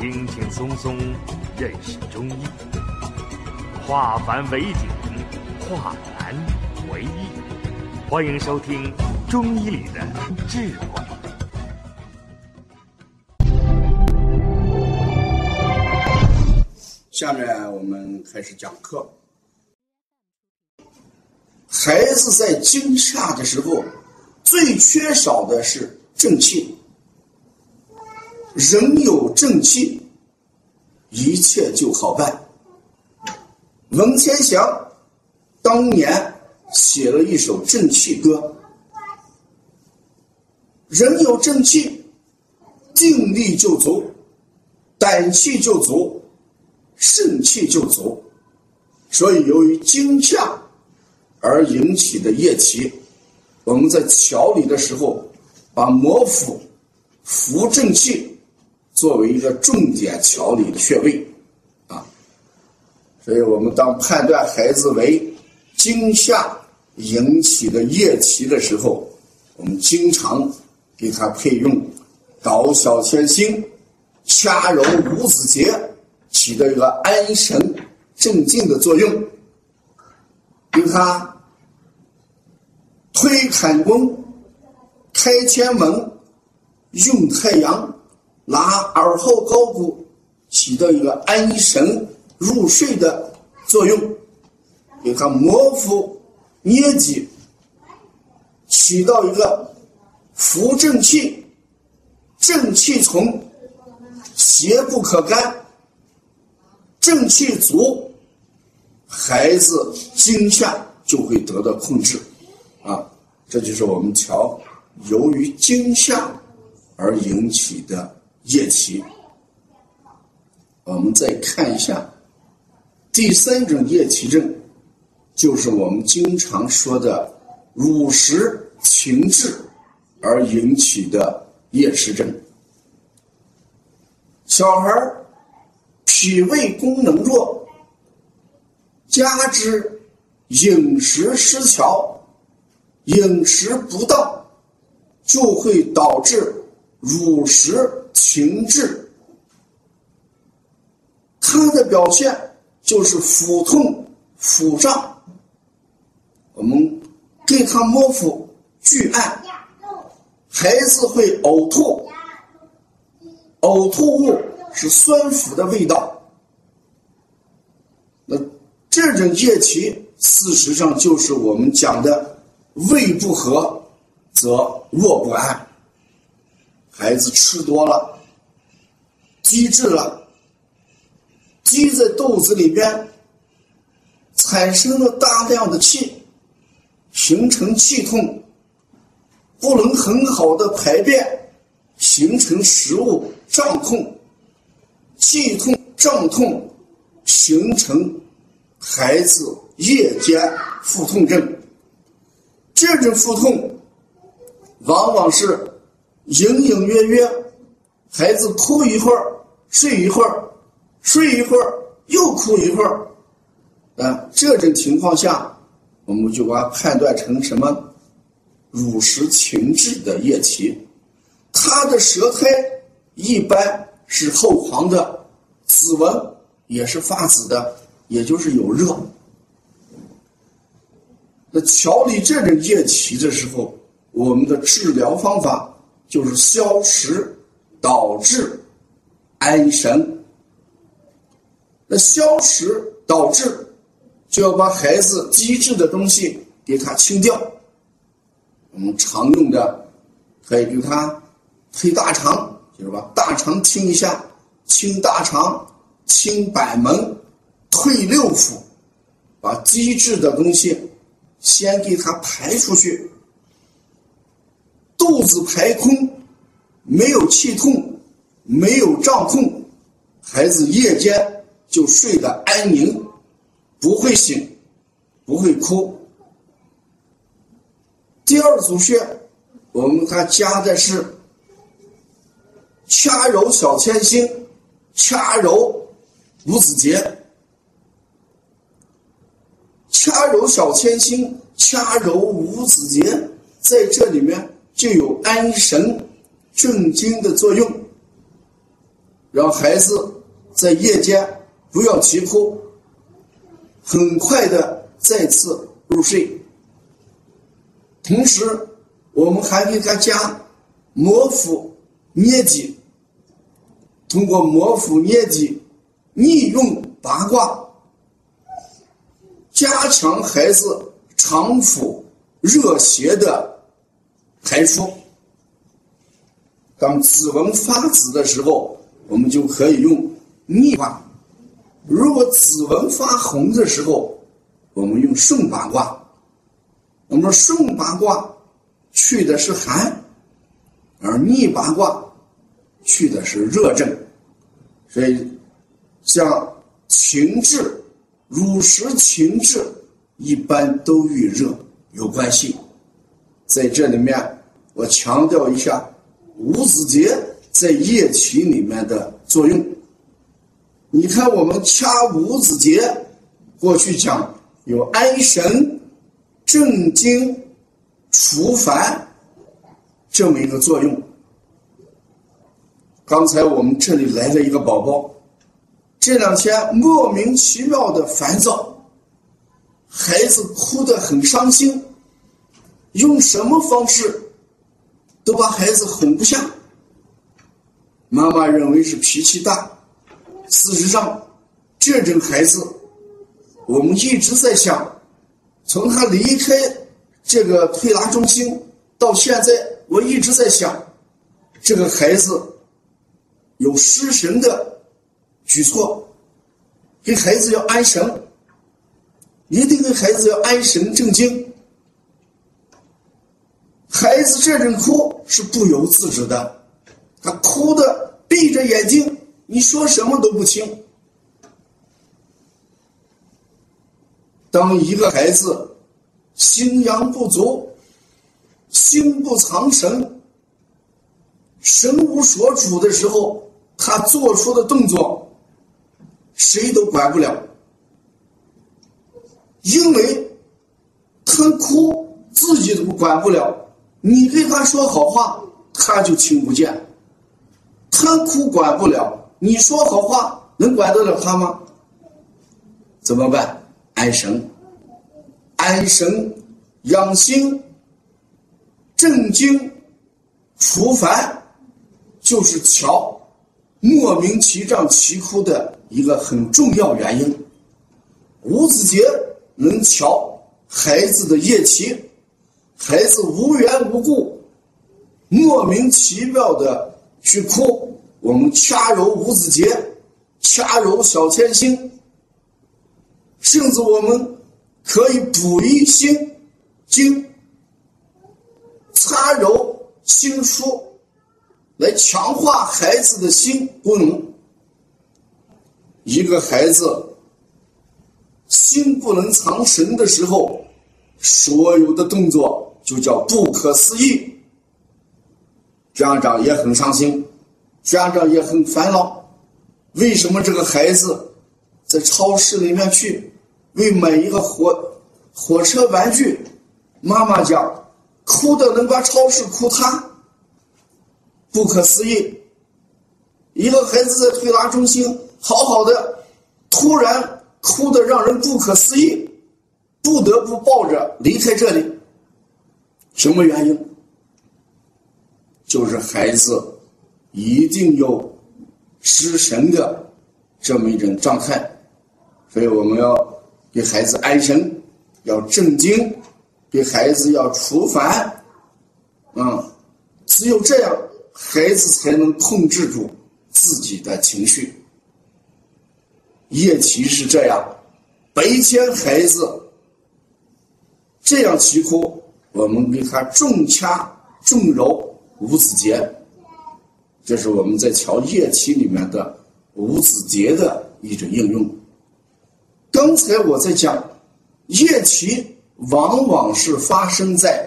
轻轻松松认识中医，化繁为简，化难为易。欢迎收听《中医里的智慧》。下面我们开始讲课。孩子在惊吓的时候，最缺少的是正气。人有正气，一切就好办。文天祥当年写了一首正气歌：人有正气，定力就足，胆气就足，肾气就足。所以，由于惊吓而引起的夜啼，我们在调理的时候，把摩腹、扶正气。作为一个重点调理的穴位，啊，所以我们当判断孩子为惊吓引起的夜啼的时候，我们经常给他配用导小天心、掐揉五子节，起到一个安神镇静的作用。给他推坎宫、开天门、用太阳。拿耳后高骨起到一个安神入睡的作用，给他摩腹捏脊，起到一个扶正气、正气从，邪不可干，正气足，孩子惊吓就会得到控制，啊，这就是我们调由于惊吓而引起的。夜啼，我们再看一下第三种夜啼症，就是我们经常说的乳食停滞而引起的夜食症。小孩脾胃功能弱，加之饮食失调、饮食不当，就会导致乳食。情志，它的表现就是腹痛、腹胀。我们给他摸腹、拒按，孩子会呕吐，呕吐物是酸腐的味道。那这种液体，事实上就是我们讲的胃不和则卧不安。孩子吃多了，积滞了，积在肚子里边，产生了大量的气，形成气痛，不能很好的排便，形成食物胀痛，气痛胀痛，形成孩子夜间腹痛症。这种腹痛，往往是。隐隐约约，孩子哭一会儿，睡一会儿，睡一会儿又哭一会儿，啊，这种情况下，我们就把它判断成什么？乳食停滞的液体，他的舌苔一般是厚黄的，指纹也是发紫的，也就是有热。那调理这种液体的时候，我们的治疗方法。就是消食导滞安神，那消食导滞就要把孩子积滞的东西给他清掉。我们常用的可以给他推大肠，就是把大肠清一下，清大肠、清板门、退六腑，把积滞的东西先给他排出去。肚子排空，没有气痛，没有胀痛，孩子夜间就睡得安宁，不会醒，不会哭。第二组穴，我们还加的是掐揉小天心，掐揉五子节，掐揉小天心，掐揉五子节，在这里面。就有安神、镇惊的作用。让孩子在夜间不要啼哭，很快的再次入睡。同时，我们还给他加摩腹捏脊，通过摩腹捏脊逆用八卦，加强孩子肠腑热邪的排出。当子纹发紫的时候，我们就可以用逆卦；如果子纹发红的时候，我们用顺八卦。我们说顺八卦去的是寒，而逆八卦去的是热症，所以像情志、乳食情志一般都与热有关系。在这里面，我强调一下五子节在夜啼里面的作用。你看，我们掐五子节，过去讲有安神。镇惊除烦这么一个作用。刚才我们这里来了一个宝宝，这两天莫名其妙的烦躁，孩子哭得很伤心，用什么方式都把孩子哄不下。妈妈认为是脾气大，事实上，这种孩子，我们一直在想。从他离开这个推拿中心到现在，我一直在想，这个孩子有失神的举措，给孩子要安神，一定给孩子要安神正经。孩子这阵哭是不由自主的，他哭的闭着眼睛，你说什么都不听。当一个孩子心阳不足、心不藏神、神无所主的时候，他做出的动作谁都管不了，因为他哭自己都管不了，你对他说好话他就听不见，他哭管不了，你说好话能管得了他吗？怎么办？安神，安神养心，镇惊除烦，就是瞧莫名其妙啼哭的一个很重要原因。五子节能瞧孩子的夜啼，孩子无缘无故、莫名其妙的去哭，我们掐揉五子节，掐揉小天心。甚至我们可以补益心经，擦揉心枢，来强化孩子的心功能。一个孩子心不能藏神的时候，所有的动作就叫不可思议。家长也很伤心，家长也很烦恼。为什么这个孩子？在超市里面去，为买一个火火车玩具，妈妈讲，哭的能把超市哭塌，不可思议。一个孩子在推拿中心好好的，突然哭的让人不可思议，不得不抱着离开这里。什么原因？就是孩子一定有失神的这么一种状态。所以我们要给孩子安神，要镇惊，给孩子要除烦，啊，只有这样，孩子才能控制住自己的情绪。夜啼是这样，白天孩子这样啼哭，我们给他重掐重揉五子节，这是我们在调夜啼里面的五子节的一种应用。刚才我在讲，夜啼往往是发生在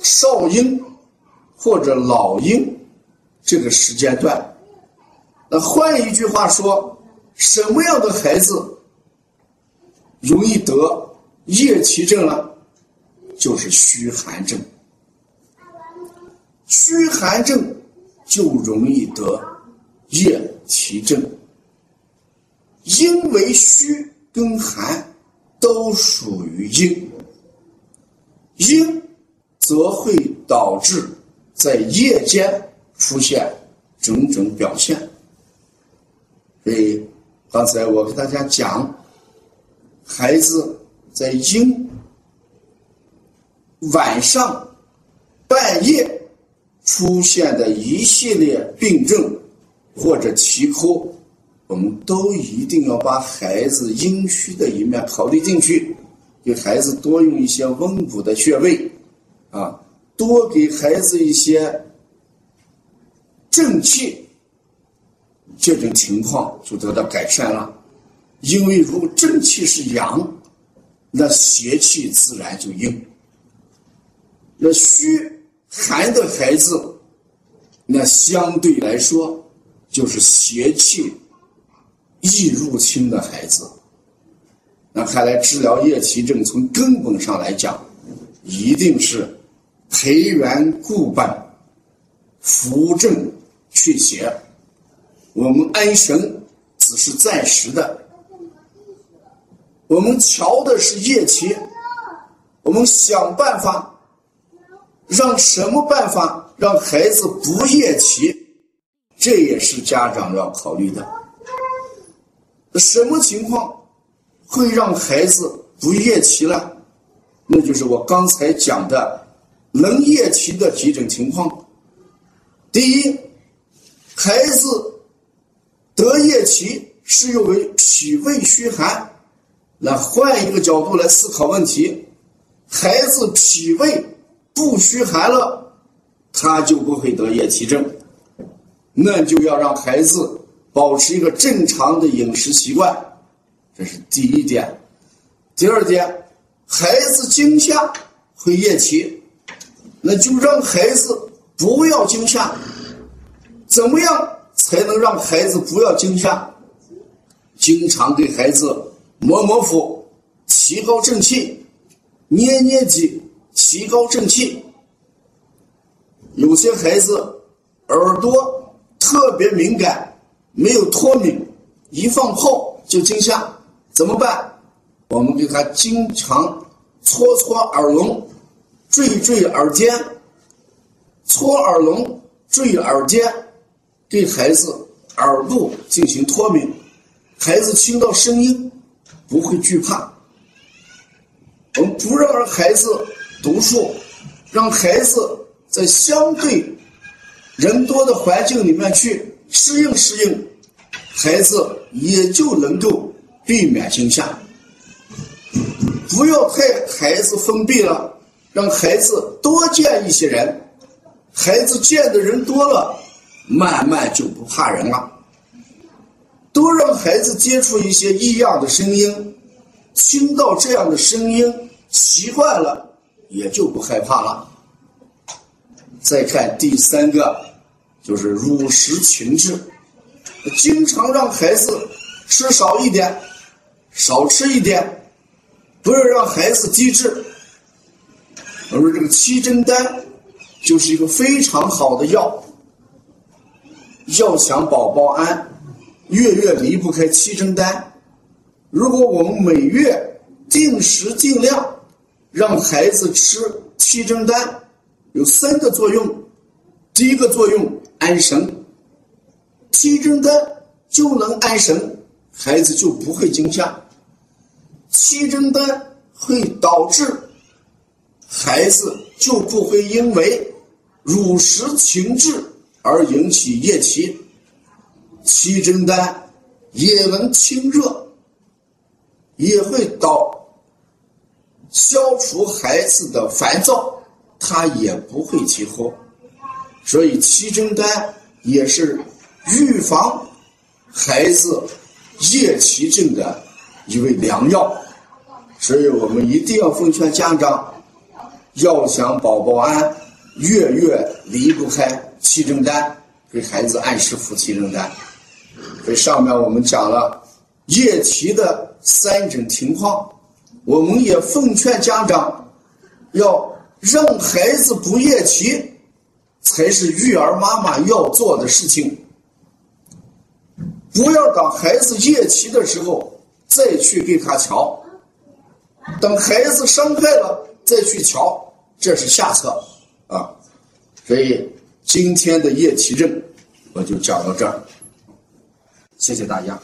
少阴或者老阴这个时间段。那换一句话说，什么样的孩子容易得夜啼症呢？就是虚寒症。虚寒症就容易得夜啼症。因为虚跟寒都属于阴，阴则会导致在夜间出现种种表现。所以刚才我给大家讲，孩子在阴晚上半夜出现的一系列病症或者啼哭。我们都一定要把孩子阴虚的一面考虑进去，给孩子多用一些温补的穴位，啊，多给孩子一些正气，这种情况就得到改善了。因为如果正气是阳，那邪气自然就阴。那虚寒的孩子，那相对来说就是邪气。易入侵的孩子，那看来治疗夜啼症从根本上来讲，一定是培元固本、扶正祛邪。我们安神只是暂时的，我们瞧的是夜啼，我们想办法让什么办法让孩子不夜啼，这也是家长要考虑的。什么情况会让孩子不夜啼呢？那就是我刚才讲的能夜啼的几种情况。第一，孩子得夜啼是因为脾胃虚寒。那换一个角度来思考问题，孩子脾胃不虚寒了，他就不会得夜啼症。那就要让孩子。保持一个正常的饮食习惯，这是第一点。第二点，孩子惊吓会夜啼，那就让孩子不要惊吓。怎么样才能让孩子不要惊吓？经常给孩子摸摸腹，提高正气；捏捏脊，提高正气。有些孩子耳朵特别敏感。没有脱敏，一放炮就惊吓，怎么办？我们给他经常搓搓耳聋，坠坠耳尖，搓耳聋，坠耳尖，对孩子耳部进行脱敏，孩子听到声音不会惧怕。我们不让孩子读书，让孩子在相对人多的环境里面去适应适应。孩子也就能够避免惊吓，不要太孩子封闭了，让孩子多见一些人，孩子见的人多了，慢慢就不怕人了。多让孩子接触一些异样的声音，听到这样的声音习惯了，也就不害怕了。再看第三个，就是乳食情志。经常让孩子吃少一点，少吃一点，不要让孩子低智。我说这个七珍丹就是一个非常好的药，要想宝宝安，月月离不开七珍丹。如果我们每月定时定量让孩子吃七珍丹，有三个作用。第一个作用安神。七珍丹就能安神，孩子就不会惊吓。七珍丹会导致孩子就不会因为乳食情志而引起夜啼。七珍丹也能清热，也会导消除孩子的烦躁，他也不会起哄。所以七珍丹也是。预防孩子夜啼症的一味良药，所以我们一定要奉劝家长，要想宝宝安，月月离不开七珍丹，给孩子按时服七珍丹。所以上面我们讲了夜啼的三种情况，我们也奉劝家长，要让孩子不夜啼，才是育儿妈妈要做的事情。不要等孩子夜啼的时候再去给他瞧，等孩子伤害了再去瞧，这是下策啊。所以今天的夜啼症我就讲到这儿，谢谢大家。